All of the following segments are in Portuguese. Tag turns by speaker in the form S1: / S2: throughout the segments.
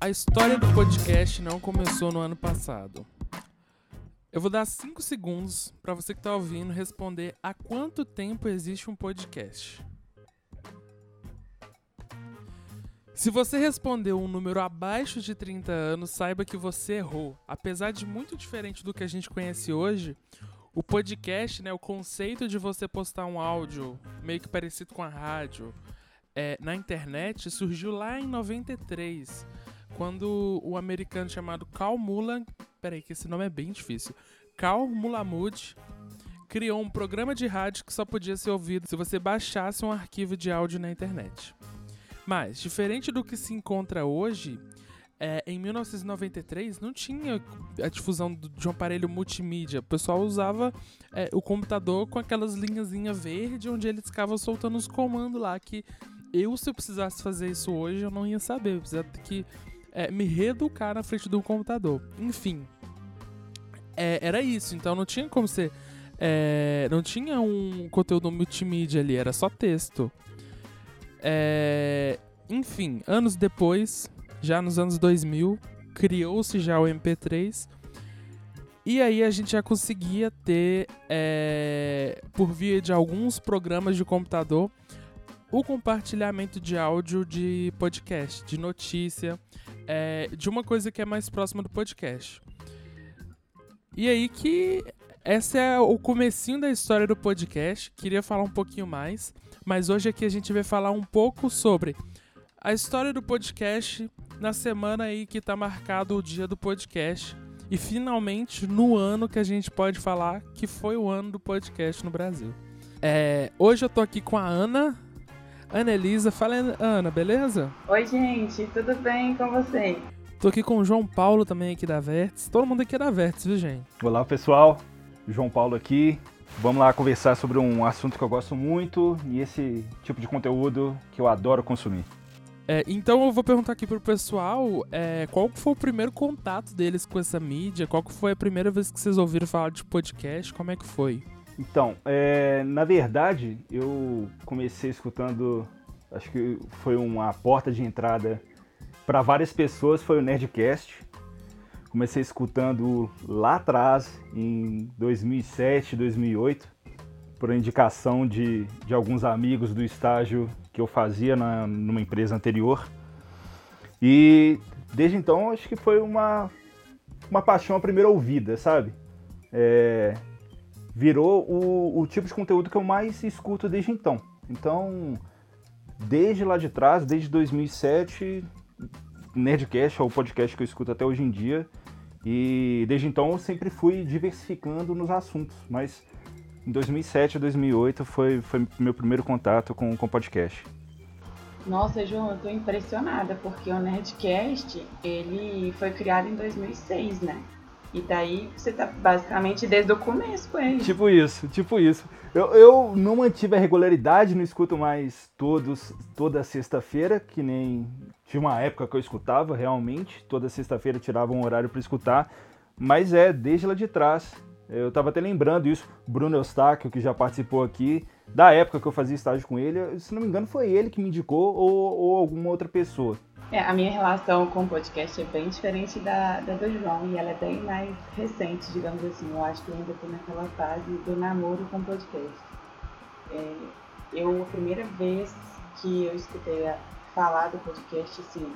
S1: A história do podcast não começou no ano passado. Eu vou dar 5 segundos para você que está ouvindo responder há quanto tempo existe um podcast. Se você respondeu um número abaixo de 30 anos, saiba que você errou. Apesar de muito diferente do que a gente conhece hoje, o podcast, né, o conceito de você postar um áudio meio que parecido com a rádio é, na internet surgiu lá em 93 quando o americano chamado Carl Mulan, peraí que esse nome é bem difícil, Carl Mulamud criou um programa de rádio que só podia ser ouvido se você baixasse um arquivo de áudio na internet. Mas, diferente do que se encontra hoje, é, em 1993 não tinha a difusão de um aparelho multimídia. O pessoal usava é, o computador com aquelas linhazinhas verde onde eles ficavam soltando os comandos lá que eu, se eu precisasse fazer isso hoje, eu não ia saber. Eu precisava ter que é, me reeducar na frente do computador. Enfim, é, era isso. Então não tinha como ser. É, não tinha um conteúdo multimídia ali, era só texto. É, enfim, anos depois, já nos anos 2000, criou-se já o MP3. E aí a gente já conseguia ter, é, por via de alguns programas de computador, o compartilhamento de áudio de podcast, de notícia, é, de uma coisa que é mais próxima do podcast. E aí que esse é o comecinho da história do podcast. Queria falar um pouquinho mais, mas hoje aqui a gente vai falar um pouco sobre a história do podcast na semana aí que tá marcado o dia do podcast e finalmente no ano que a gente pode falar que foi o ano do podcast no Brasil. É, hoje eu tô aqui com a Ana, Ana Elisa. Fala, Ana, beleza?
S2: Oi, gente, tudo bem com vocês?
S1: Tô aqui com o João Paulo também aqui da Verts. Todo mundo aqui é da Verts, viu, gente?
S3: Olá, pessoal. João Paulo aqui. Vamos lá conversar sobre um assunto que eu gosto muito e esse tipo de conteúdo que eu adoro consumir.
S1: É, então eu vou perguntar aqui pro pessoal é, qual foi o primeiro contato deles com essa mídia, qual foi a primeira vez que vocês ouviram falar de podcast, como é que foi?
S3: Então, é, na verdade, eu comecei escutando, acho que foi uma porta de entrada para várias pessoas, foi o Nerdcast. Comecei escutando lá atrás, em 2007, 2008, por indicação de, de alguns amigos do estágio que eu fazia na, numa empresa anterior. E desde então, acho que foi uma, uma paixão à primeira ouvida, sabe? É, virou o, o tipo de conteúdo que eu mais escuto desde então. Então, desde lá de trás, desde 2007, Nerdcast é o podcast que eu escuto até hoje em dia. E desde então eu sempre fui diversificando nos assuntos, mas em 2007 a 2008 foi, foi meu primeiro contato com o podcast.
S2: Nossa, João, eu tô impressionada, porque o Nerdcast, ele foi criado em 2006, né? E daí você tá basicamente desde o começo com ele.
S3: Tipo isso, tipo isso. Eu, eu não mantive a regularidade, não escuto mais todos toda sexta-feira, que nem tinha uma época que eu escutava realmente, toda sexta-feira tirava um horário para escutar, mas é desde lá de trás. Eu tava até lembrando isso, Bruno Eustáquio, que já participou aqui, da época que eu fazia estágio com ele, se não me engano foi ele que me indicou ou, ou alguma outra pessoa.
S2: É, a minha relação com o podcast é bem diferente da, da do João e ela é bem mais recente, digamos assim. Eu acho que eu ainda estou naquela fase do namoro com podcast. É, eu, a primeira vez que eu escutei falar do podcast, assim,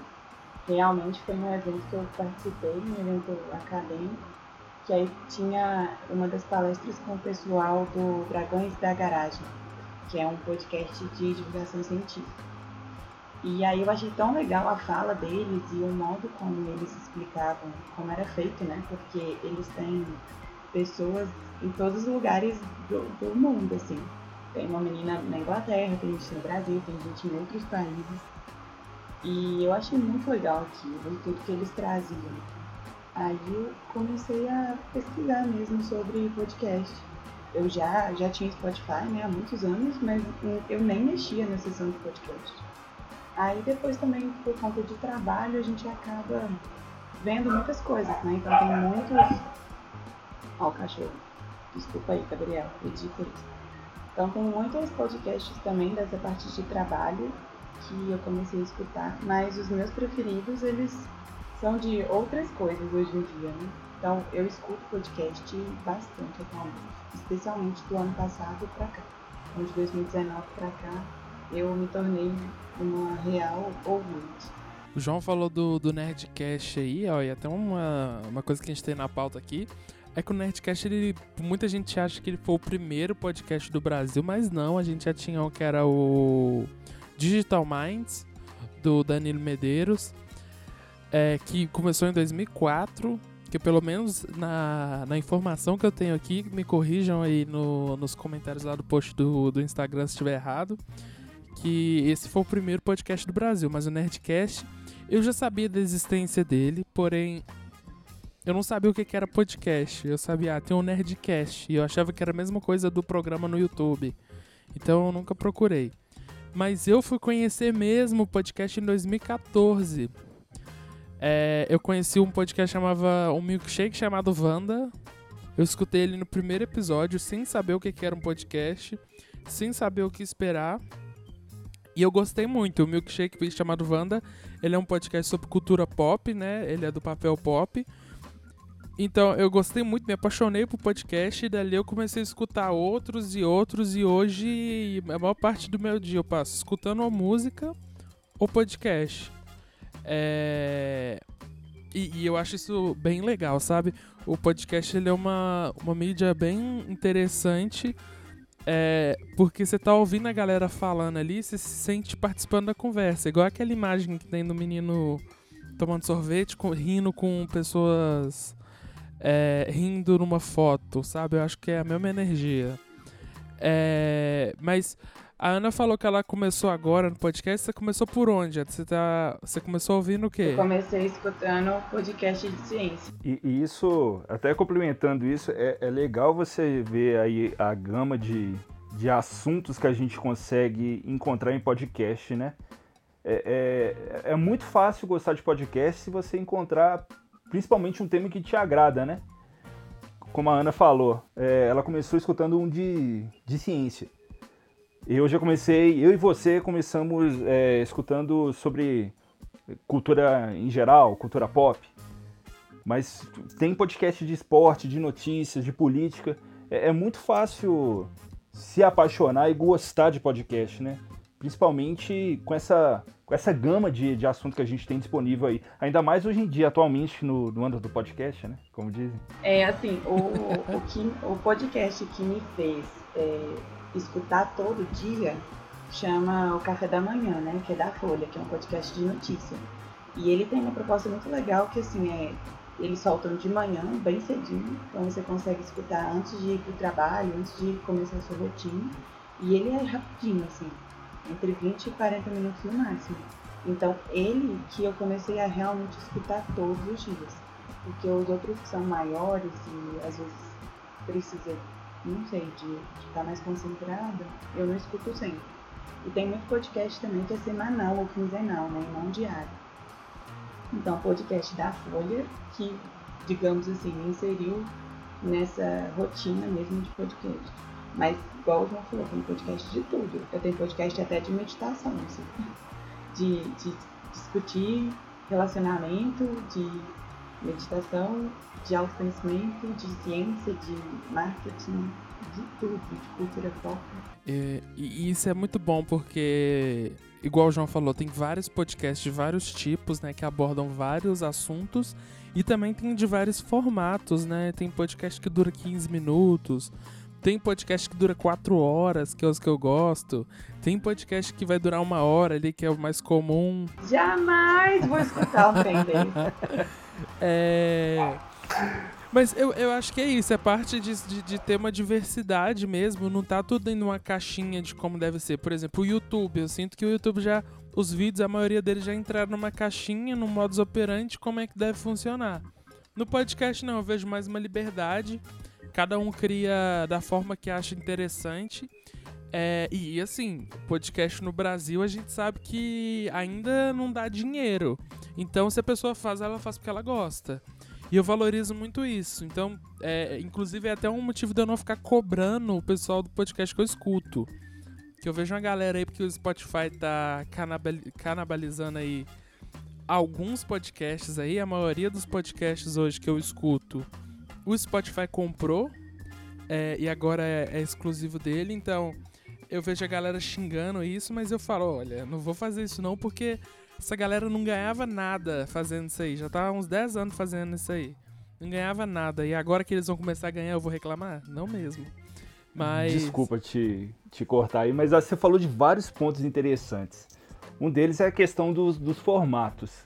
S2: realmente foi num evento que eu participei, um evento acadêmico, que aí tinha uma das palestras com o pessoal do Dragões da Garagem, que é um podcast de divulgação científica. E aí eu achei tão legal a fala deles e o modo como eles explicavam como era feito, né? Porque eles têm pessoas em todos os lugares do, do mundo, assim. Tem uma menina na Inglaterra, tem gente no Brasil, tem gente em outros países. E eu achei muito legal aquilo, tudo que eles traziam. Aí eu comecei a pesquisar mesmo sobre podcast. Eu já, já tinha Spotify né, há muitos anos, mas eu nem mexia na sessão de podcast. Aí depois também, por conta de trabalho, a gente acaba vendo muitas coisas, né? Então tem muitos. Ó, o cachorro. Desculpa aí, Gabriel, por isso. Então tem muitos podcasts também dessa parte de trabalho que eu comecei a escutar, mas os meus preferidos, eles são de outras coisas hoje em dia, né? Então eu escuto podcast bastante atualmente, especialmente do ano passado para cá. Então, de 2019 para cá, eu me tornei uma real ouvinte.
S1: O João falou do, do Nerdcast aí, ó, e até uma, uma coisa que a gente tem na pauta aqui é que o Nerdcast, ele, muita gente acha que ele foi o primeiro podcast do Brasil, mas não, a gente já tinha o que era o Digital Minds, do Danilo Medeiros, é, que começou em 2004, que pelo menos na, na informação que eu tenho aqui, me corrijam aí no, nos comentários lá do post do, do Instagram se estiver errado, que esse foi o primeiro podcast do Brasil, mas o Nerdcast eu já sabia da existência dele, porém eu não sabia o que era podcast. Eu sabia, ah, tem um Nerdcast, e eu achava que era a mesma coisa do programa no YouTube. Então eu nunca procurei. Mas eu fui conhecer mesmo o podcast em 2014, é, eu conheci um podcast chamava um milkshake chamado Vanda. Eu escutei ele no primeiro episódio sem saber o que, era um podcast, sem saber o que esperar. E eu gostei muito. O milkshake chamado Vanda, ele é um podcast sobre cultura pop, né? Ele é do papel pop. Então eu gostei muito, me apaixonei por podcast e dali eu comecei a escutar outros e outros e hoje a maior parte do meu dia eu passo escutando a música ou podcast. É... E, e, eu acho isso bem legal, sabe? O podcast ele é uma, uma mídia bem interessante, é, porque você tá ouvindo a galera falando ali, você se sente participando da conversa. Igual aquela imagem que tem do menino tomando sorvete, com, rindo com pessoas é, rindo numa foto, sabe? Eu acho que é a mesma energia. É, mas a Ana falou que ela começou agora no podcast. Você começou por onde? Você, tá, você começou ouvindo o quê?
S2: Eu comecei escutando podcast de ciência.
S3: E, e isso, até complementando isso, é, é, legal você ver aí a gama de, de assuntos que a gente consegue encontrar em podcast, né? É, é, é muito fácil gostar de podcast se você encontrar principalmente um tema que te agrada, né? Como a Ana falou, é, ela começou escutando um de, de ciência. Eu já comecei, eu e você começamos é, escutando sobre cultura em geral, cultura pop. Mas tem podcast de esporte, de notícias, de política. É, é muito fácil se apaixonar e gostar de podcast, né? Principalmente com essa, com essa gama de, de assuntos que a gente tem disponível aí. Ainda mais hoje em dia, atualmente, no, no ano do podcast, né? Como dizem.
S2: É, assim, o, o, que, o podcast que me fez é escutar todo dia chama O Café da Manhã, né? Que é da Folha, que é um podcast de notícia. E ele tem uma proposta muito legal que assim é. Eles soltam de manhã, bem cedinho, então você consegue escutar antes de ir pro trabalho, antes de começar a sua rotina. E ele é rapidinho, assim, entre 20 e 40 minutos no máximo. Então, ele que eu comecei a realmente escutar todos os dias. Porque os outros que são maiores e às vezes precisa não sei, de estar tá mais concentrada, eu não escuto sempre. E tem muito podcast também que é semanal ou quinzenal, né? E não diário. Então, podcast da Folha, que, digamos assim, me inseriu nessa rotina mesmo de podcast. Mas, igual o João falou, tem podcast de tudo. Eu tenho podcast até de meditação, assim. De, de discutir relacionamento, de meditação, de autoconhecimento, de ciência, de marketing, de tudo, de cultura pop.
S1: É, e isso é muito bom porque, igual o João falou, tem vários podcasts de vários tipos, né, que abordam vários assuntos e também tem de vários formatos, né? Tem podcast que dura 15 minutos, tem podcast que dura 4 horas, que é os que eu gosto. Tem podcast que vai durar uma hora ali, que é o mais comum.
S2: Jamais vou escutar um trem.
S1: É. Mas eu, eu acho que é isso, é parte de, de, de, ter uma diversidade mesmo, não tá tudo em uma caixinha de como deve ser. Por exemplo, o YouTube, eu sinto que o YouTube já. Os vídeos, a maioria deles já entraram numa caixinha, no modus operandi, como é que deve funcionar. No podcast, não, eu vejo mais uma liberdade. Cada um cria da forma que acha interessante. É, e assim, podcast no Brasil a gente sabe que ainda não dá dinheiro. Então, se a pessoa faz, ela faz porque ela gosta. E eu valorizo muito isso. Então, é, inclusive, é até um motivo de eu não ficar cobrando o pessoal do podcast que eu escuto. Que eu vejo uma galera aí, porque o Spotify tá canibalizando aí alguns podcasts aí. A maioria dos podcasts hoje que eu escuto, o Spotify comprou. É, e agora é, é exclusivo dele. Então, eu vejo a galera xingando isso, mas eu falo, olha, não vou fazer isso não, porque essa galera não ganhava nada fazendo isso aí. Já tá há uns 10 anos fazendo isso aí. Não ganhava nada. E agora que eles vão começar a ganhar, eu vou reclamar? Não mesmo. Mas.
S3: Desculpa te, te cortar aí, mas você falou de vários pontos interessantes. Um deles é a questão dos, dos formatos.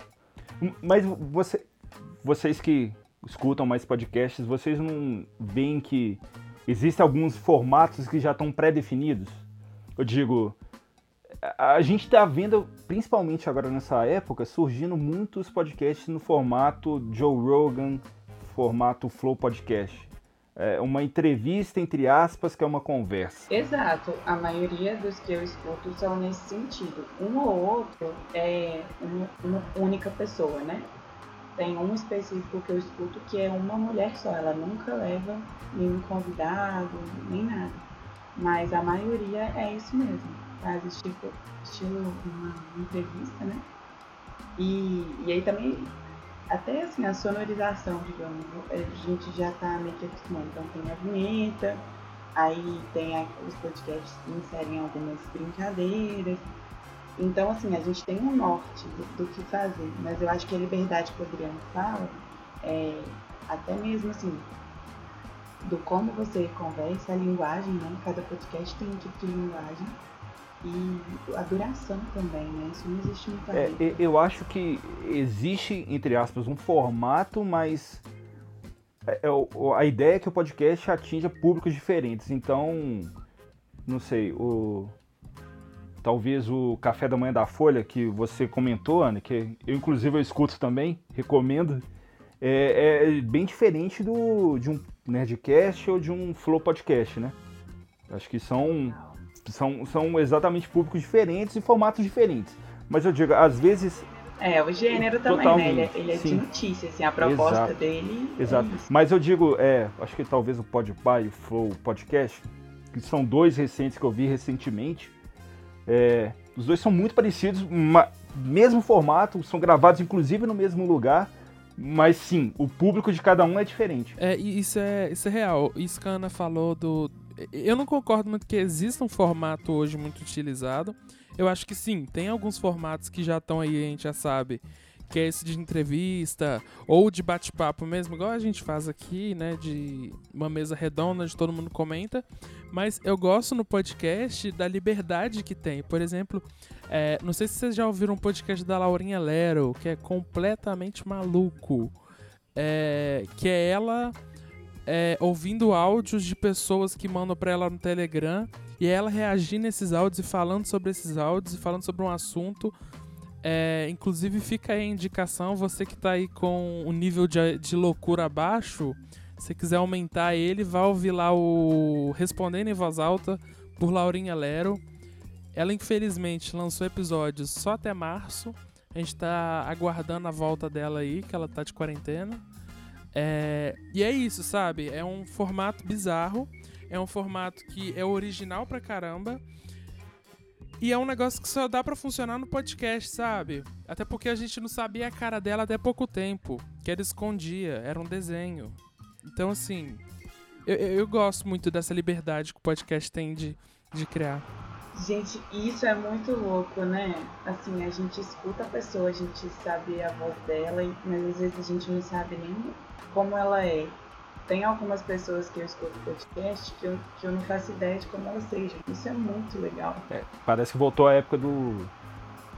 S3: Mas você, vocês que escutam mais podcasts, vocês não veem que existem alguns formatos que já estão pré-definidos? Eu digo, a gente está vendo, principalmente agora nessa época, surgindo muitos podcasts no formato Joe Rogan, formato Flow Podcast. É uma entrevista, entre aspas, que é uma conversa.
S2: Exato. A maioria dos que eu escuto são nesse sentido. Um ou outro é uma, única pessoa, né? Tem um específico que eu escuto que é uma mulher só. Ela nunca leva nenhum convidado, nem nada. Mas a maioria é isso mesmo faz tipo, estilo uma entrevista, né? E, e aí também, até assim, a sonorização, digamos, a gente já tá meio que acostumado. Então tem a vinheta, aí tem a, os podcasts inserem algumas brincadeiras. Então, assim, a gente tem um norte do, do, que fazer, mas eu acho que a liberdade que o Adriano fala é até mesmo assim, do como você conversa, a linguagem, né? Cada podcast tem um tipo de linguagem e a duração também, né? Isso não existe muito
S3: é, Eu acho que existe, entre aspas, um formato, mas é, é a ideia é que o podcast atinja públicos diferentes. Então, não sei, o talvez o Café da Manhã da Folha, que você comentou, Ana, que eu inclusive eu escuto também, recomendo, é, é, bem diferente do, de um Nerdcast ou de um Flow Podcast, né? Acho que são são, são exatamente públicos diferentes e formatos diferentes. Mas eu digo, às vezes.
S2: É, o gênero também, né? Ele, é, ele é de notícia, assim, a proposta
S3: Exato.
S2: dele.
S3: É Exato. É Mas eu digo, é, acho que talvez o Podpah e o Flow Podcast, que são dois recentes que eu vi recentemente, é, os dois são muito parecidos, mesmo formato, são gravados inclusive no mesmo lugar, mas sim, o público de cada um é diferente.
S1: É, isso é, isso é real. Isso que a Ana falou do, eu não concordo muito que exista um formato hoje muito utilizado. Eu acho que sim, tem alguns formatos que já estão aí, a gente já sabe, que é esse de entrevista ou de bate-papo mesmo, igual a gente faz aqui, né, de uma mesa redonda onde todo mundo comenta. Mas eu gosto no podcast da liberdade que tem. Por exemplo, é, não sei se vocês já ouviram um podcast da Laurinha Lero, que é completamente maluco. É, que é ela é, ouvindo áudios de pessoas que mandam para ela no Telegram e ela reagindo a esses áudios e falando sobre esses áudios e falando sobre um assunto. É, inclusive fica aí a indicação, você que está aí com o nível de, de loucura abaixo, se quiser aumentar ele, vá ouvir lá o Respondendo em Voz Alta por Laurinha Lero. Ela infelizmente lançou episódios só até março. A gente está aguardando a volta dela aí, que ela tá de quarentena. É, e é isso, sabe? É um formato bizarro. É um formato que é original pra caramba. E é um negócio que só dá para funcionar no podcast, sabe? Até porque a gente não sabia a cara dela até pouco tempo. Que ela escondia, era um desenho. Então, assim, eu, eu gosto muito dessa liberdade que o podcast tem de, de criar.
S2: Gente, isso é muito louco, né? Assim, a gente escuta a pessoa, a gente sabe a voz dela, mas às vezes a gente não sabe nem como ela é. Tem algumas pessoas que eu escuto podcast que eu, que eu não faço ideia de como elas sejam. Isso é muito legal.
S3: É, parece que voltou a época do,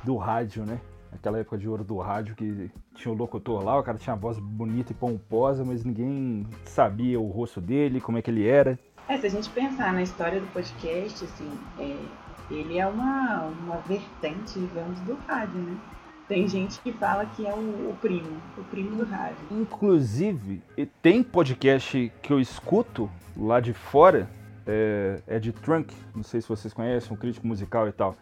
S3: do rádio, né? Aquela época de ouro do rádio que tinha o locutor lá, o cara tinha a voz bonita e pomposa, mas ninguém sabia o rosto dele, como é que ele era.
S2: É, se a gente pensar na história do podcast, assim, é, ele é uma, uma vertente, digamos, do rádio, né? Tem gente que fala que é o, primo, o primo do rádio.
S3: Inclusive, tem podcast que eu escuto lá de fora, é, é de Trunk, não sei se vocês conhecem, um crítico musical e tal.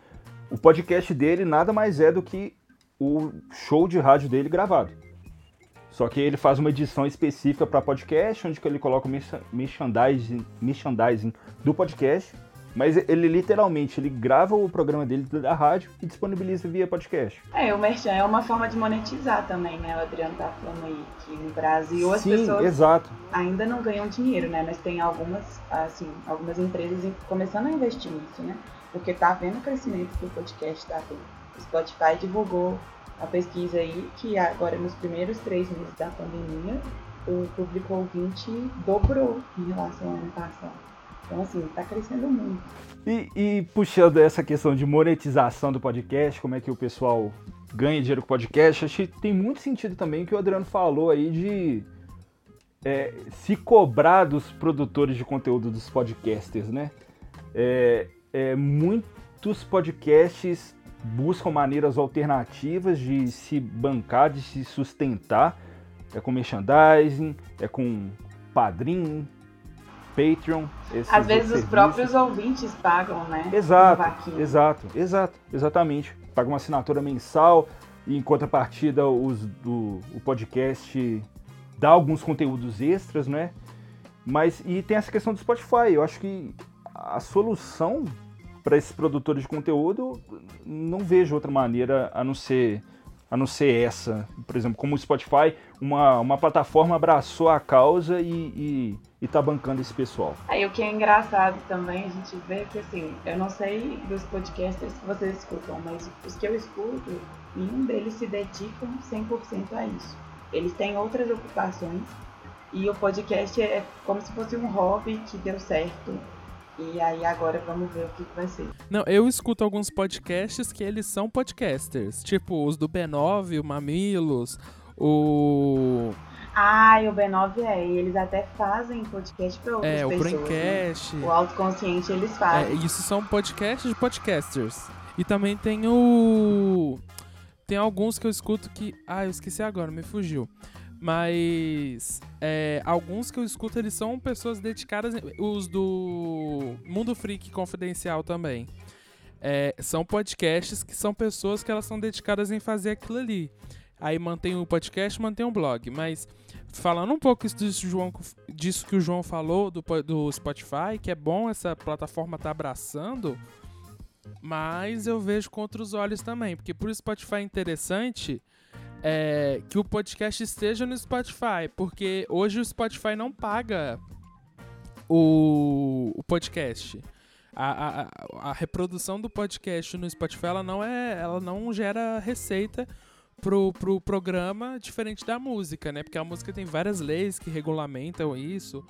S3: O podcast dele nada mais é do que o show de rádio dele gravado. Só que ele faz uma edição específica para podcast, onde ele coloca o merchandising, merchandising do podcast mas ele literalmente ele grava o programa dele da rádio e disponibiliza via podcast.
S2: É, o Merchan é uma forma de monetizar também, né? O Adriano tá falando aí que no Brasil as
S3: Sim,
S2: pessoas
S3: exato.
S2: ainda não ganham dinheiro, né? Mas tem algumas, assim, algumas empresas começando a investir nisso, né? Porque tá vendo o crescimento que o podcast tá tendo. O Spotify divulgou a pesquisa aí que agora nos primeiros três meses da pandemia o público ouvinte dobrou em relação ao ano passado. Então, assim, está crescendo muito.
S3: E, e, puxando essa questão de monetização do podcast, como é que o pessoal ganha dinheiro com o podcast, acho que tem muito sentido também que o Adriano falou aí de é, se cobrar dos produtores de conteúdo dos podcasters, né? É, é, muitos podcasts buscam maneiras alternativas de se bancar, de se sustentar. É com merchandising, é com padrinho, Patreon.
S2: Às vezes os próprios ouvintes pagam, né?
S3: Exato, exato, exato, exatamente. Paga uma assinatura mensal e em contrapartida os, do, o podcast dá alguns conteúdos extras, né? Mas e tem essa questão do Spotify. Eu acho que a solução para esses produtores de conteúdo não vejo outra maneira a não ser a não ser essa. Por exemplo, como o Spotify, uma, uma plataforma abraçou a causa e, e e tá bancando esse pessoal.
S2: Aí o que é engraçado também, a gente vê que assim, eu não sei dos podcasters que vocês escutam, mas os que eu escuto, nenhum deles se dedicam 100% a isso. Eles têm outras ocupações e o podcast é como se fosse um hobby que deu certo. E aí agora vamos ver o que, que vai ser.
S1: Não, eu escuto alguns podcasts que eles são podcasters, tipo os do B9, o Mamilos, o
S2: ah, o B9 é, e eles até fazem podcast para outras
S1: é,
S2: pessoas.
S1: É, o Braincast.
S2: Né? O Autoconsciente eles fazem.
S1: É, isso são podcasts de podcasters. E também tem o... Tem alguns que eu escuto que... Ah, eu esqueci agora, me fugiu. Mas é, alguns que eu escuto, eles são pessoas dedicadas. Os do Mundo Freak Confidencial também. É, são podcasts que são pessoas que elas são dedicadas em fazer aquilo ali. Aí mantém o podcast, mantém o blog. Mas falando um pouco disso, João, disso que o João falou do, do Spotify, que é bom essa plataforma tá abraçando, mas eu vejo com outros olhos também, porque por Spotify é interessante é, que o podcast esteja no Spotify, porque hoje o Spotify não paga o, o podcast. A, a, a, reprodução do podcast no Spotify ela não é ela não gera receita pro, pro programa diferente da música, né? Porque a música tem várias leis que regulamentam isso.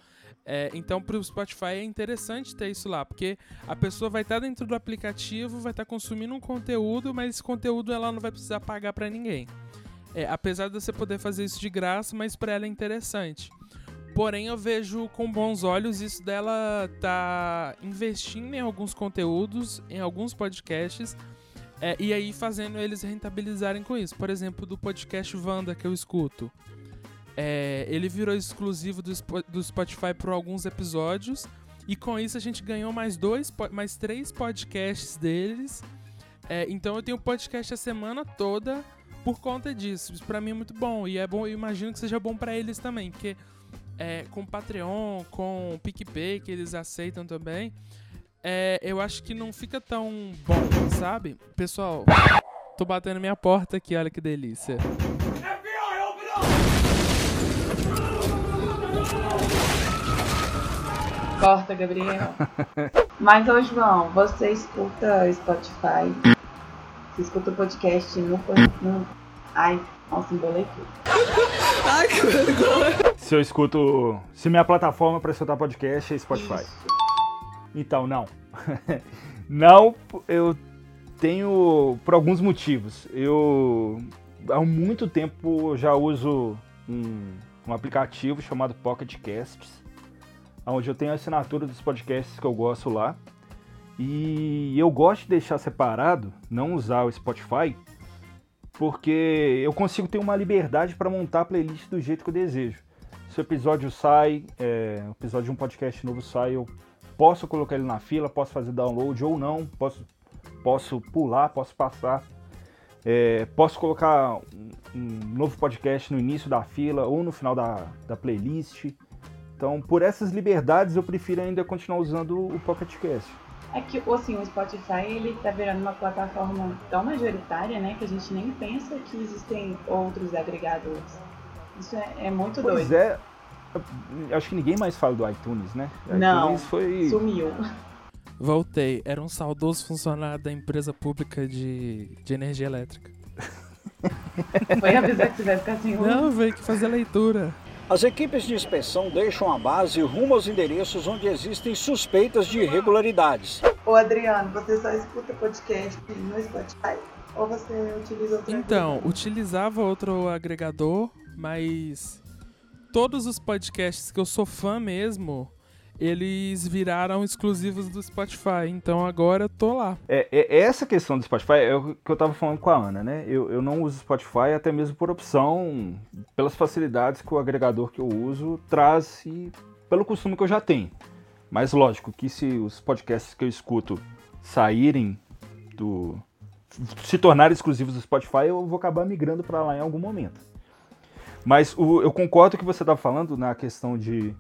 S1: É, então, o Spotify é interessante ter isso lá, porque a pessoa vai estar tá dentro do aplicativo, vai estar tá consumindo um conteúdo, mas esse conteúdo ela não vai precisar pagar para ninguém. É, apesar de você poder fazer isso de graça, mas para ela é interessante. Porém, eu vejo com bons olhos isso dela tá investindo em alguns conteúdos, em alguns podcasts, é, e aí fazendo eles rentabilizarem com isso. Por exemplo, do podcast Vanda que eu escuto. É, ele virou exclusivo do, do Spotify por alguns episódios. E com isso a gente ganhou mais dois, mais três podcasts deles. É, então eu tenho podcast a semana toda por conta disso. Isso pra mim é muito bom. E é bom, eu imagino que seja bom para eles também. Porque é, com Patreon, com PicPay, que eles aceitam também é, eu acho que não fica tão bom, sabe? Pessoal, tô batendo minha porta aqui, olha que delícia.
S2: Corta, Gabriel. Mas, ô João, você escuta Spotify? Você escuta o podcast no... no... Ai, nossa, embolei tudo.
S3: Ai, que vergonha. Se eu escuto... Se minha plataforma para escutar podcast é Spotify. Isso. Então, não. não, eu tenho por alguns motivos. Eu há muito tempo já uso um, um aplicativo chamado Pocket Casts, onde eu tenho a assinatura dos podcasts que eu gosto lá. E eu gosto de deixar separado, não usar o Spotify, porque eu consigo ter uma liberdade para montar a playlist do jeito que eu desejo. Se o episódio sai, é, o episódio de um podcast novo sai, eu Posso colocar ele na fila, posso fazer download ou não, posso, posso pular, posso passar. É, posso colocar um, um, novo podcast no início da fila ou no final da, da playlist. Então, por essas liberdades, eu prefiro ainda continuar usando o Pocket Cast.
S2: É que assim, o Spotify ele tá virando uma plataforma tão majoritária, né, que a gente nem pensa que existem outros agregadores. Isso é, é muito
S3: pois
S2: doido.
S3: Pois é. Acho que ninguém mais fala do iTunes, né?
S2: Não,
S3: iTunes foi...
S2: sumiu.
S1: Voltei. Era um saudoso funcionário da empresa pública de, de energia elétrica.
S2: Foi avisar que você vai ficar sem luz?
S1: Não, veio que fazer leitura.
S4: As equipes de inspeção deixam a base rumo aos endereços onde existem suspeitas de irregularidades.
S2: Ô Adriano, você só escuta podcast no Spotify? Ou você utiliza outro
S1: Então,
S2: agregador?
S1: utilizava outro agregador, mas todos os podcasts que eu sou fã mesmo, eles viraram exclusivos do Spotify. Então agora eu tô lá.
S3: É, é, essa questão do Spotify é o que eu tava falando com a Ana, né? Eu, eu não uso Spotify até mesmo por opção, pelas facilidades que o agregador que eu uso traz e pelo costume que eu já tenho. Mas lógico que se os podcasts que eu escuto saírem do. se tornarem exclusivos do Spotify, eu vou acabar migrando para lá em algum momento. Mas o, eu concordo que você estava falando na questão de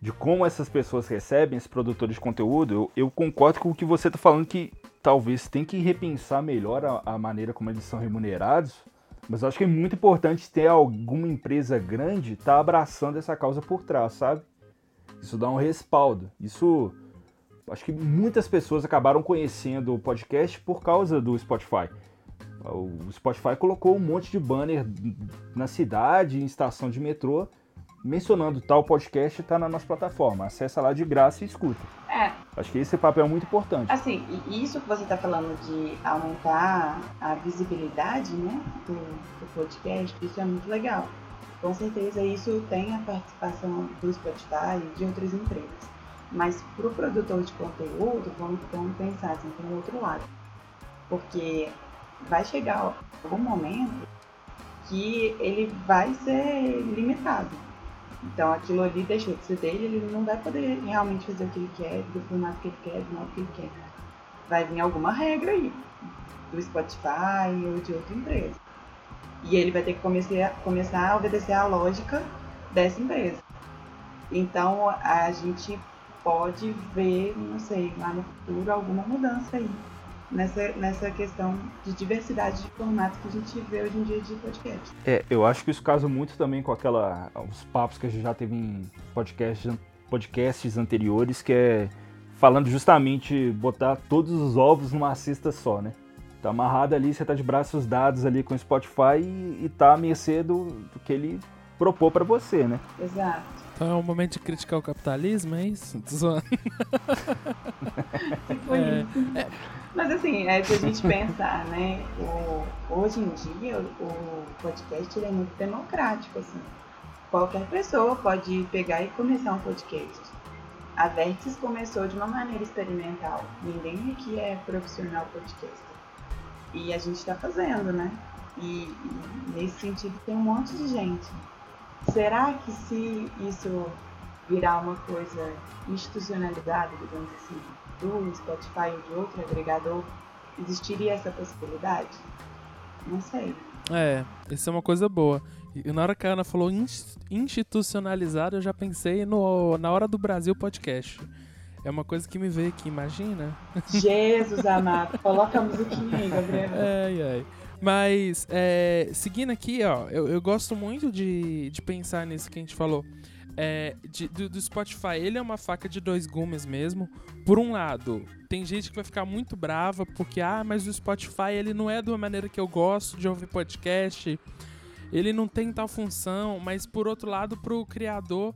S3: de como essas pessoas recebem, esses produtores de conteúdo, eu, eu concordo com o que você está falando que talvez tem que repensar melhor a, a, maneira como eles são remunerados, mas acho que é muito importante ter alguma empresa grande tá abraçando essa causa por trás, sabe? Isso dá um respaldo. Isso acho que muitas pessoas acabaram conhecendo o podcast por causa do Spotify. O Spotify colocou um monte de banner na cidade, em estação de metrô, mencionando tal podcast está na nossa plataforma. Acessa lá de graça e escuta.
S2: É.
S3: Acho que esse papel é muito importante.
S2: Assim, e isso que você está falando de aumentar a visibilidade né, do, do, podcast, isso é muito legal. Com certeza isso tem a participação do Spotify e de outras empresas. Mas para o produtor de conteúdo, vamos, vamos pensar assim, um outro lado. Porque vai chegar algum momento que ele vai ser limitado então aquilo ali deixou de ser dele, ele não vai poder realmente fazer o que ele quer, do formato que ele quer, do modo que ele quer. Vai vir alguma regra aí, do Spotify ou de outra empresa. E ele vai ter que começar, começar a obedecer à lógica dessa empresa. Então a gente pode ver, não sei, lá no futuro alguma mudança aí nessa, nessa questão de diversidade de formatos que a gente vê hoje em dia de podcast.
S3: É, eu acho que isso casa muito também com aquela os papos que a gente já teve em podcasts, podcasts anteriores, que é falando justamente botar todos os ovos numa cesta só, né? Tá amarrado ali, você tá de braços dados ali com o Spotify e, e tá à mercê do, do que ele propôs para você, né?
S2: Exato.
S1: Então é um momento de criticar o capitalismo, é isso? Zoando.
S2: tipo é, isso. É, mas assim, é se a gente pensar, né? O, hoje em dia o podcast ele é muito democrático, assim. Qualquer pessoa pode pegar e começar um podcast. A Vertis começou de uma maneira experimental. Ninguém aqui é profissional podcaster. E a gente está fazendo, né? E, e nesse sentido tem um monte de gente. Será que se isso virar uma coisa institucionalizada, digamos assim, do Spotify ou de outro agregador, existiria essa possibilidade? Não sei.
S1: É, isso é uma coisa boa. E na hora que a Ana falou institucionalizado, eu já pensei no Na Hora do Brasil podcast. É uma coisa que me veio aqui, imagina?
S2: Jesus amado, coloca a musiquinha aí, Gabriel.
S1: Ai, ai. Mas, é, seguindo aqui, ó, eu, eu gosto muito de, de pensar nisso que a gente falou é, de, do, do, Spotify, ele é uma faca de dois gumes mesmo. Por um lado, tem gente que vai ficar muito brava porque, ah, mas o Spotify ele não é uma maneira que eu gosto de ouvir podcast, ele não tem tal função, mas por outro lado, para o criador,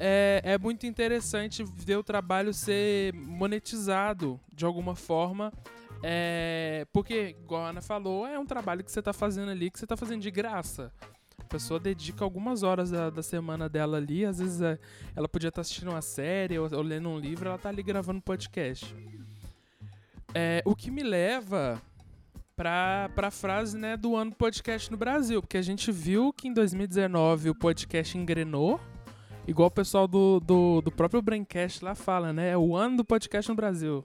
S1: é, é muito interessante ver o trabalho ser monetizado de alguma forma. É, porque, igual a Ana falou, é um trabalho que você está fazendo ali, que você está fazendo de graça. Pessoa dedica algumas horas da, da semana dela ali, às vezes é, ela podia estar tá assistindo uma série ou, ou, lendo um livro, ela tá ali gravando podcast. É, o que me leva para a frase né, do ano podcast no Brasil, porque a gente viu que em 2019 o podcast engrenou, igual o pessoal do, do, do próprio Braincast lá fala, né? É o ano do podcast no Brasil.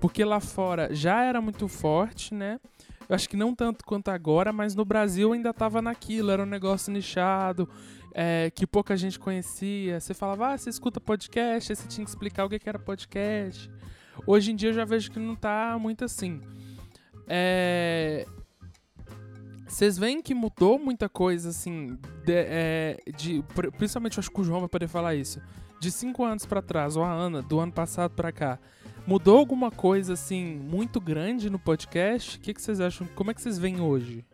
S1: Porque lá fora já era muito forte, né? Eu acho que não tanto quanto agora, mas no Brasil ainda tava naquilo, era um negócio nichado, é, que pouca gente conhecia. Você falava, ah, você escuta podcast, aí você tinha que explicar o que era podcast. Hoje em dia eu já vejo que não tá muito assim. É... Vocês veem que mudou muita coisa, assim, de, é, de, principalmente eu acho que o João vai poder falar isso. De cinco anos para trás, ou a Ana, do ano passado para cá, mudou alguma coisa, assim, muito grande no podcast? O que, que vocês acham? Como é que vocês veem hoje?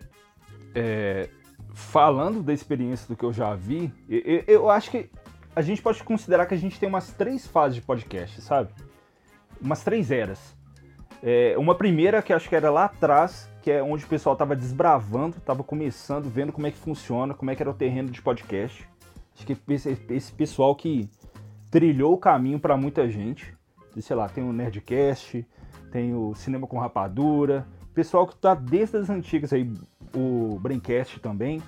S3: É, falando da experiência do que eu já vi, eu, eu, acho que a gente pode considerar que a gente tem umas três fases de podcast, sabe? Umas três eras. É, uma primeira que acho que era lá atrás, que é onde o pessoal estava desbravando, estava começando, vendo como é que funciona, como é que era o terreno de podcast. Acho que esse, esse pessoal que trilhou o caminho para muita gente. Sei lá, tem o Nerdcast, tem o Cinema com Rapadura, pessoal que está desde as antigas aí, o Braincast também.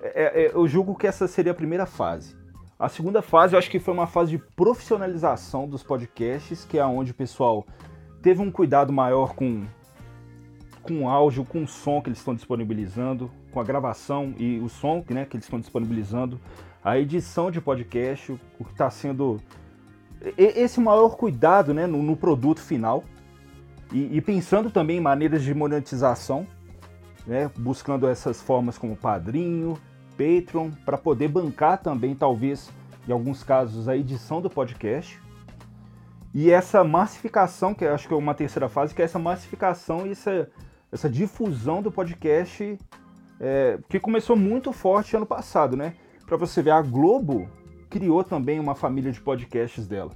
S3: É, é, eu julgo que essa seria a primeira fase. A segunda fase eu acho que foi uma fase de profissionalização dos podcasts, que é onde o pessoal teve um cuidado maior com, com o áudio, com o som que eles estão disponibilizando, com a gravação e o som né, que eles estão disponibilizando, a edição de podcast, o que está sendo. Esse maior cuidado né, no, no produto final e, e pensando também em maneiras de monetização, né, buscando essas formas como Padrinho, Patreon, para poder bancar também, talvez, em alguns casos, a edição do podcast. E essa massificação, que acho que é uma terceira fase, que é essa massificação e essa, essa difusão do podcast, é, que começou muito forte ano passado, né? Para você ver, a Globo criou também uma família de podcasts dela.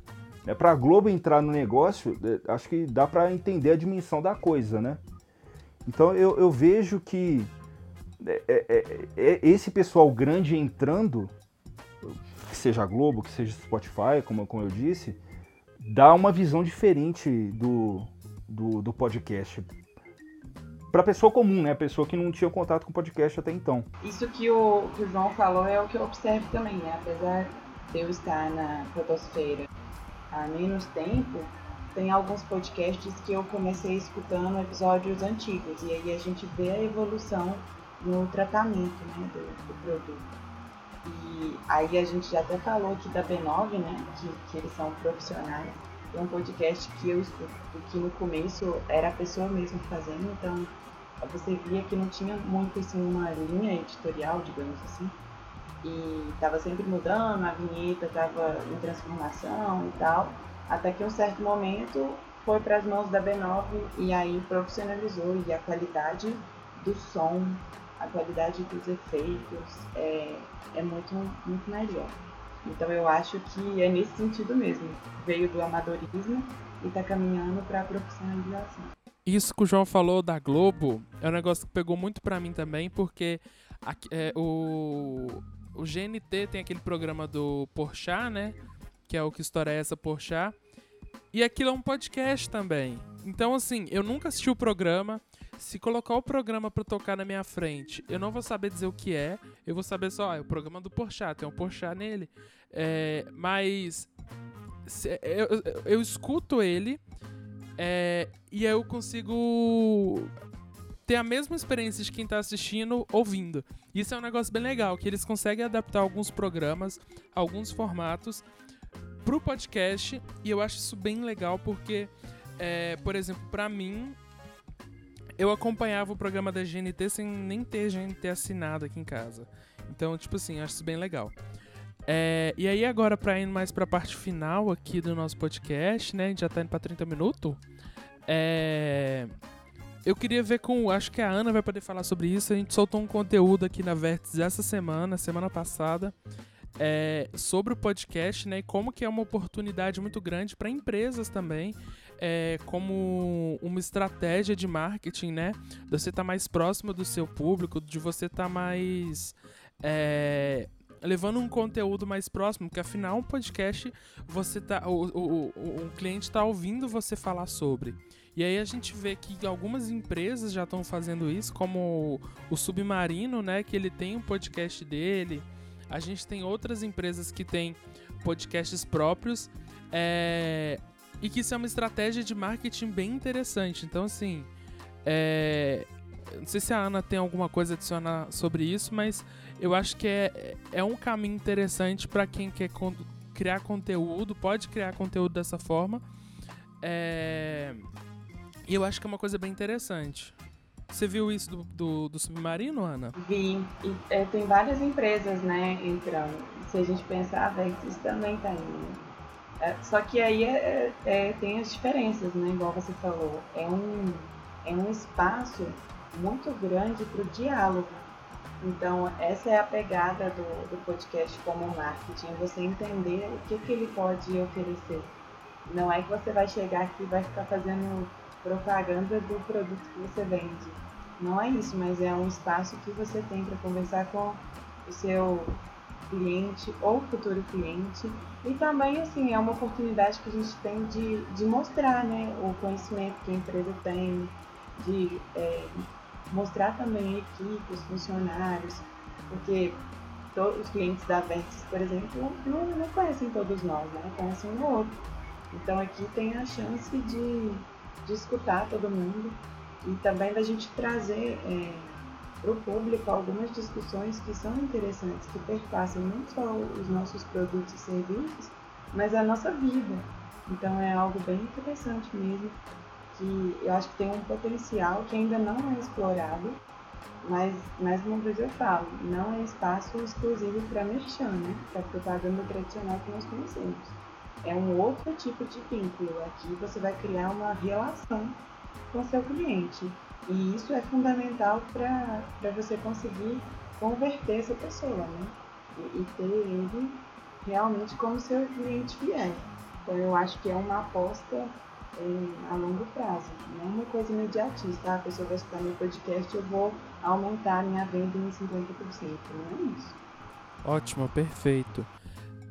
S3: É, para a Globo entrar no negócio, é, acho que dá para entender a dimensão da coisa, né? Então eu, eu vejo que é, é, é, é, esse pessoal grande entrando, que seja a Globo, que seja Spotify, como, como eu disse, dá uma visão diferente do, do, do podcast. Para pessoa comum, né? Pessoa que não tinha contato com podcast até então.
S2: Isso que o, que o João falou é o que eu observo também, né? Apesar eu estar na fotosfera há menos tempo, tem alguns podcasts que eu comecei escutando episódios antigos e aí a gente vê a evolução no tratamento né, do, do produto. E aí a gente já até falou aqui da B9, né, que, que eles são profissionais. É um podcast que eu escuto, que no começo era a pessoa mesmo fazendo, então você via que não tinha muito assim uma linha editorial, digamos assim e estava sempre mudando, a vinheta estava em transformação e tal, até que um certo momento foi para as mãos da B9 e aí profissionalizou e a qualidade do som, a qualidade dos efeitos é, é muito, muito melhor. Então eu acho que é nesse sentido mesmo. Veio do amadorismo e está caminhando para a profissionalização.
S1: Isso que o João falou da Globo é um negócio que pegou muito para mim também, porque aqui, é, o, o GNT tem aquele programa do Porchat, né? Que é o Que História é Essa Porchat. E aquilo é um podcast também. Então, assim, eu nunca assisti o programa. Se colocar o programa para tocar na minha frente, eu não vou saber dizer o que é. Eu vou saber só, ah, é o programa do Porchat, tem um Porchat nele. É, mas eu, eu, eu, escuto ele é, e eu consigo ter a mesma experiência de quem tá assistindo ouvindo. Isso é um negócio bem legal, que eles conseguem adaptar alguns programas, alguns formatos pro podcast, e eu acho isso bem legal porque, é, por exemplo, para mim, eu acompanhava o programa da GNT sem nem ter GNT assinado aqui em casa. Então, tipo assim, acho isso bem legal. É, e aí agora, pra ir mais pra parte final aqui do nosso podcast, né? A gente já tá indo pra 30 minutos. É, eu queria ver com. Acho que a Ana vai poder falar sobre isso. A gente soltou um conteúdo aqui na Vértice essa semana, semana passada, é, sobre o podcast, né? E como que é uma oportunidade muito grande para empresas também. É, como uma estratégia de marketing, né? De você estar tá mais próximo do seu público, de você estar tá mais. É, levando um conteúdo mais próximo, porque afinal um podcast você tá o, o, o, o cliente está ouvindo você falar sobre. E aí a gente vê que algumas empresas já estão fazendo isso, como o Submarino, né, que ele tem um podcast dele. A gente tem outras empresas que têm podcasts próprios. É... E que isso é uma estratégia de marketing bem interessante. Então, assim, É, não sei se a Ana tem alguma coisa a adicionar sobre isso, mas eu acho que é, é um caminho interessante para quem quer con criar conteúdo, pode criar conteúdo dessa forma. É, e eu acho que é uma coisa bem interessante. Você viu isso do, do, do submarino, Ana?
S2: Vi. E, é, tem várias empresas, né, entrando. Se a gente pensar, a Vectis também tá indo. É, só que aí é, é, é, tem as diferenças, né, igual você falou. É um, é um espaço muito grande para o diálogo. Então, essa é a pegada do, do podcast como marketing, você entender o que, que ele pode oferecer. Não é que você vai chegar aqui e vai ficar fazendo propaganda do produto que você vende. Não é isso, mas é um espaço que você tem para conversar com o seu cliente ou futuro cliente. E também, assim, é uma oportunidade que a gente tem de, de mostrar né, o conhecimento que a empresa tem, de é, mostrar também a equipe, os funcionários, porque todos os clientes da Vertis, por exemplo, não, não conhecem todos nós, né? Conhecem um ou outro. Então aqui tem a chance de, de escutar todo mundo e também da gente trazer é, para o público algumas discussões que são interessantes, que perpassam não só os nossos produtos e serviços, mas a nossa vida. Então é algo bem interessante mesmo que eu acho que tem um potencial que ainda não é explorado, mas mais uma vez eu falo, não é espaço exclusivo para merchan, né? para propaganda tradicional que nós conhecemos. É um outro tipo de vínculo. Aqui você vai criar uma relação com seu cliente. E isso é fundamental para você conseguir converter essa pessoa, né? E, e ter ele realmente como seu cliente fiel. Então eu acho que é uma aposta a longo prazo, não uma coisa imediatista. Ah, a pessoa vai escutar meu podcast, eu vou aumentar minha venda em 50%. Não é isso.
S1: Ótimo, perfeito.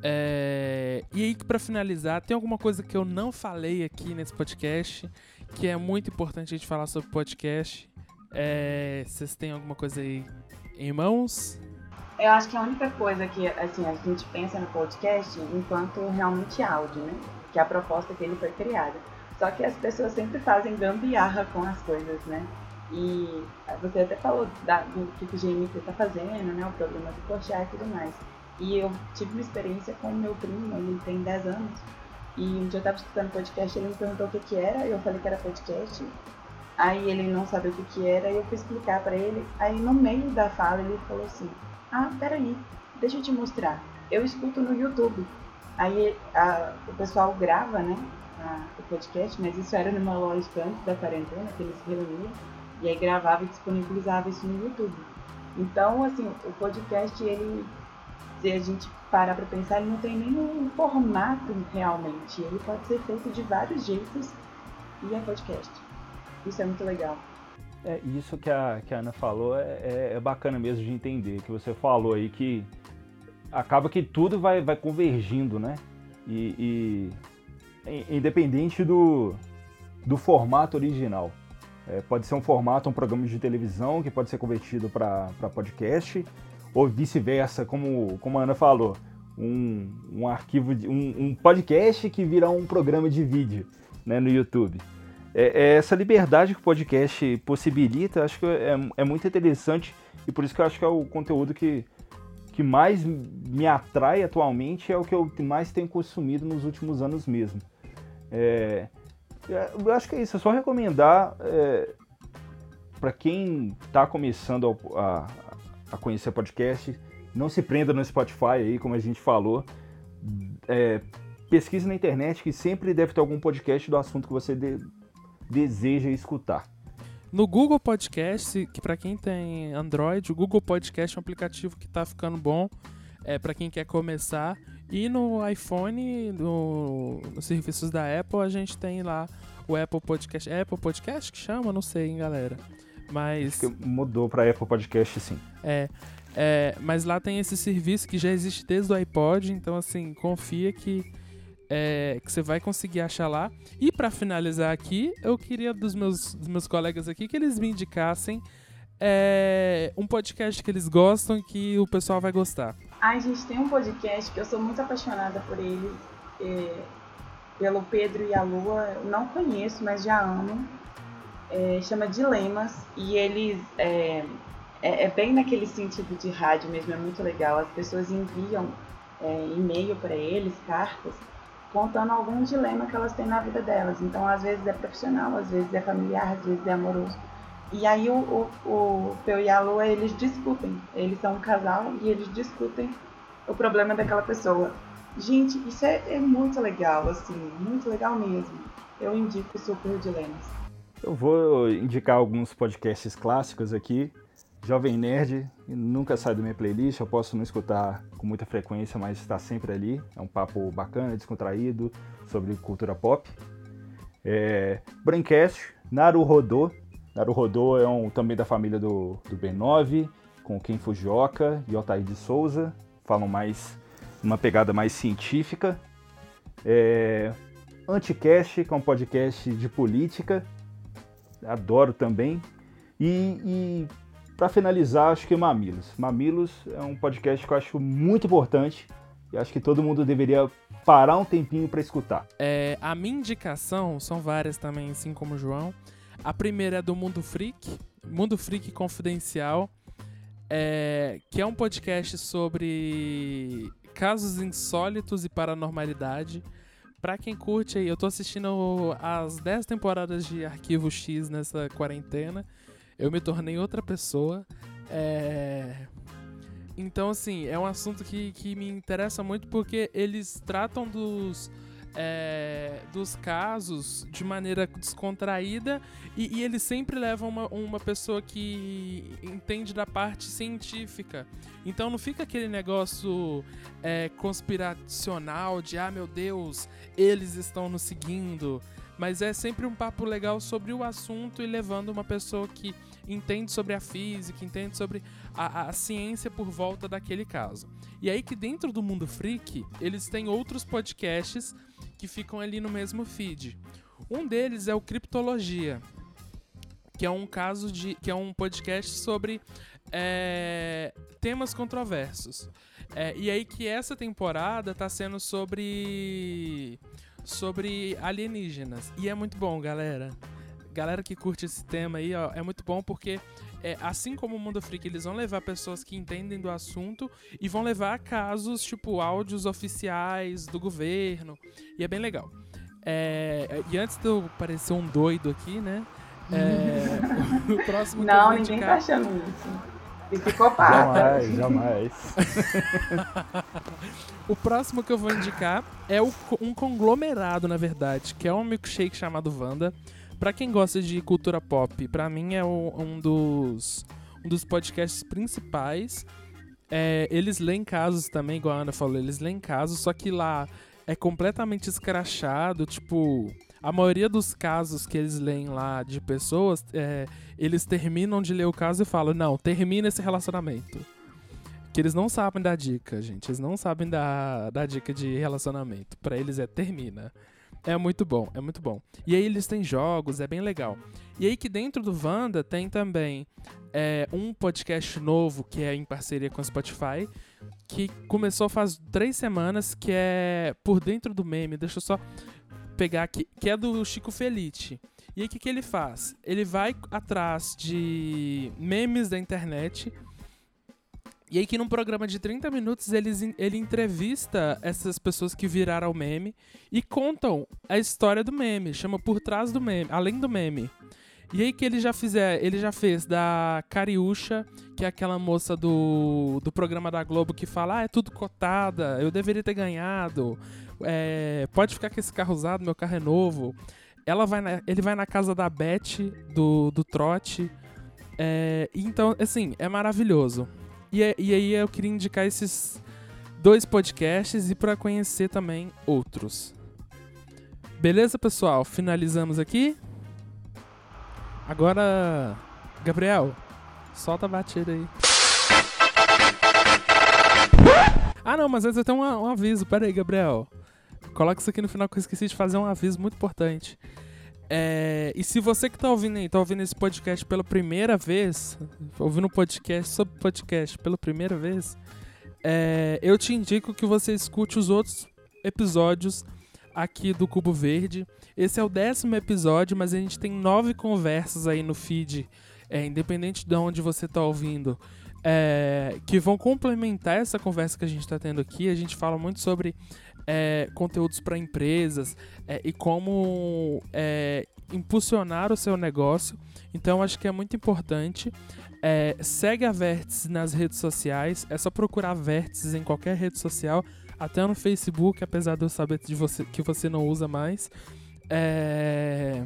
S1: É... E aí, para finalizar, tem alguma coisa que eu não falei aqui nesse podcast que é muito importante a gente falar sobre podcast? É... Vocês têm alguma coisa aí em mãos?
S2: Eu acho que a única coisa que assim, a gente pensa no podcast enquanto realmente áudio, né? Que é a proposta que ele foi criada. Só que as pessoas sempre fazem gambiarra com as coisas, né? E você até falou da, do que o GMT está fazendo, né? O programa do Porchat e tudo mais. E eu tive uma experiência com meu primo, ele tem 10 anos. E um dia eu estava escutando podcast, ele me perguntou o que que era, eu falei que era podcast. Aí ele não sabia o que que era, e eu fui explicar para ele. Aí no meio da fala ele falou assim: Ah, peraí, deixa eu te mostrar. Eu escuto no YouTube. Aí a, o pessoal grava, né? a, o podcast, mas isso era numa loja antes da quarentena, que eles se reuniam, e aí gravava e disponibilizava isso no YouTube. Então, assim, o podcast, ele, se a gente parar para pensar, ele não tem nenhum formato realmente. Ele pode ser feito de vários jeitos e é podcast. Isso é muito legal.
S3: É, isso que a, que a Ana falou é, é, é bacana mesmo de entender, que você falou aí que acaba que tudo vai, vai convergindo, né? E, e independente do, do formato original. É, pode ser um formato, um programa de televisão que pode ser convertido para podcast, ou vice-versa, como, como a Ana falou, um, um arquivo, de, um, um, podcast que vira um programa de vídeo né, no YouTube. É, é essa liberdade que o podcast possibilita, acho que é, é muito interessante e por isso que eu acho que é o conteúdo que, que mais me atrai atualmente, é o que eu mais tenho consumido nos últimos anos mesmo. É, eu acho que é isso, é só recomendar é, para quem está começando a, a, conhecer podcast, não se prenda no Spotify aí, como a gente falou. É, pesquise na internet que sempre deve ter algum podcast do assunto que você de, deseja escutar.
S1: No Google Podcast, que para quem tem Android, o Google Podcast é um aplicativo que está ficando bom é para quem quer começar. E no iPhone, no, nos serviços da Apple, a gente tem lá o Apple Podcast. Apple Podcast que chama? Não sei, hein, galera. Mas.
S3: mudou para Apple Podcast, sim.
S1: É, é. Mas lá tem esse serviço que já existe desde o iPod, então assim, confia que. É, que você vai conseguir achar lá. E para finalizar aqui, eu queria dos meus, dos meus colegas aqui que eles me indicassem é, um podcast que eles gostam e que o pessoal vai gostar.
S2: Ai, gente, tem um podcast que eu sou muito apaixonada por ele, é, pelo Pedro e a Lua. Não conheço, mas já amo. É, chama Dilemas e eles é, é, é, bem naquele sentido de rádio mesmo, é muito legal. As pessoas enviam é, e-mail para eles, cartas, contando algum dilema que elas têm na vida delas. Então, às vezes é profissional, às vezes é familiar, às vezes é amoroso. E aí o, o, o Peu e a Lua, eles discutem. Eles são um casal e eles discutem o problema daquela pessoa. Gente, isso é, é muito legal, assim, muito legal mesmo. Eu indico Super Dilemas.
S3: Eu vou indicar alguns podcasts clássicos aqui. Jovem Nerd nunca sai da minha playlist, eu posso não escutar com muita frequência, mas está sempre ali. É um papo bacana, descontraído, sobre cultura pop. É, Braincast, Naru Rodô. Naru Rodô é um, também da família do, do B9, com Ken Fujioka e Otair de Souza. Falam mais, uma pegada mais científica. É, Anticast, que é um podcast de política. Adoro também. E, e para finalizar, acho que Mamilos. Mamilos é um podcast que eu acho muito importante e acho que todo mundo deveria parar um tempinho para escutar.
S1: É, a minha indicação são várias também, assim como o João. A primeira é do Mundo Freak, Mundo Freak Confidencial, é, que é um podcast sobre casos insólitos e paranormalidade. Pra quem curte aí, eu tô assistindo as 10 temporadas de Arquivo X nessa quarentena eu me tornei outra pessoa. É... Então, assim, é um assunto que, que me interessa muito porque eles tratam dos, é, dos casos de maneira descontraída e, e, eles sempre levam uma, uma pessoa que entende da parte científica. Então não fica aquele negócio é, conspiracional de, ah, meu Deus, eles estão nos seguindo. Mas é sempre um papo legal sobre o assunto e levando uma pessoa que entende sobre a física, entende sobre a, a, ciência por volta daquele caso. E aí que dentro do mundo freak, eles têm outros podcasts que ficam ali no mesmo feed. Um deles é o Criptologia, que é um caso de. que é um podcast sobre é, temas controversos. É, e aí que essa temporada tá sendo sobre. sobre alienígenas. E é muito bom, galera galera que curte esse tema aí, ó, é muito bom porque é, assim como o Mundo Freak, eles vão levar pessoas que entendem do assunto e vão levar casos, tipo, áudios oficiais do governo. E é bem legal. É, e antes de eu parecer um doido aqui, né? É,
S2: o próximo Não, ninguém indicar... tá achando isso.
S3: Psicopata. Jamais, jamais.
S1: o próximo que eu vou indicar é o, um conglomerado, na verdade, que é um milkshake chamado Wanda para quem gosta de cultura pop, para mim é um dos, um dos podcasts principais. É, eles leem casos também, igual a Ana falou, eles leem casos, só que lá é completamente escrachado, tipo, a maioria dos casos que eles leem lá de pessoas, é, eles terminam de ler o caso e falam, não, termina esse relacionamento. Que eles não sabem da dica, gente. Eles não sabem da, da dica de relacionamento. Para eles é termina. É muito bom, é muito bom. E aí eles têm jogos, é bem legal. E aí que dentro do Vanda tem também é, um podcast novo que é em parceria com a Spotify, que começou faz três semanas, que é Por Dentro do Meme. Deixa eu só pegar aqui, que é do Chico Felite. E aí o que, que ele faz? Ele vai atrás de memes da internet e aí que num programa de 30 minutos eles, ele entrevista essas pessoas que viraram meme e contam a história do meme, chama por trás do meme, além do meme. E aí que ele já fizer, ele já fez da Cariúcha, que é aquela moça do, do programa da Globo que fala, ah, é tudo cotada, eu deveria ter ganhado, é, pode ficar com esse carro usado, meu carro é novo. Ela vai na, ele vai na casa da Beth, do, do Trote. É, então, assim, é maravilhoso. E, é, e aí eu queria indicar esses dois podcasts e para conhecer também outros. Beleza, pessoal? Finalizamos aqui. Agora, Gabriel, solta a batida aí. Ah, não, mas antes eu tenho um, um aviso. Pera aí, Gabriel. Coloca isso aqui no final que eu esqueci de fazer um aviso muito importante. É, e se você que está ouvindo aí, tá ouvindo esse podcast pela primeira vez, ouvindo um podcast sobre podcast pela primeira vez, é, eu te indico que você escute os outros episódios aqui do Cubo Verde. Esse é o décimo episódio, mas a gente tem nove conversas aí no feed, é, independente de onde você está ouvindo, é, que vão complementar essa conversa que a gente está tendo aqui. A gente fala muito sobre é, conteúdos para empresas é, e como é, impulsionar o seu negócio. Então acho que é muito importante. É, segue a Vértice nas redes sociais. É só procurar Vértices em qualquer rede social, até no Facebook, apesar de eu saber de você, que você não usa mais. É...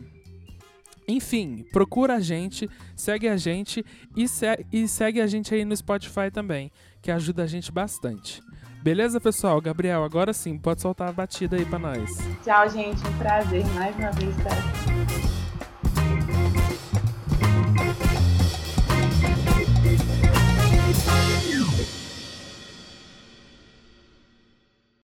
S1: Enfim, procura a gente, segue a gente e, se e segue a gente aí no Spotify também, que ajuda a gente bastante. Beleza, pessoal? Gabriel, agora sim, pode soltar a batida aí pra nós.
S2: Tchau, gente. Um prazer mais uma vez estar aqui.